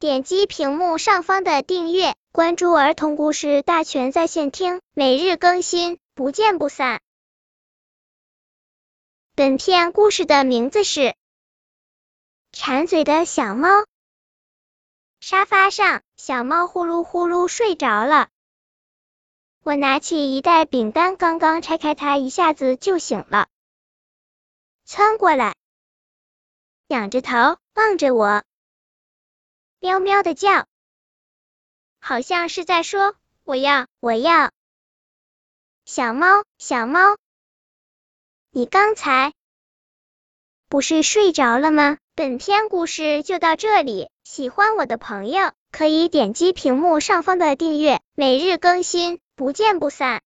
点击屏幕上方的订阅，关注儿童故事大全在线听，每日更新，不见不散。本片故事的名字是《馋嘴的小猫》。沙发上，小猫呼噜呼噜睡着了。我拿起一袋饼干，刚刚拆开，它一下子就醒了，窜过来，仰着头望着我，喵喵的叫，好像是在说我要我要。小猫小猫，你刚才不是睡着了吗？本篇故事就到这里，喜欢我的朋友可以点击屏幕上方的订阅，每日更新。不见不散。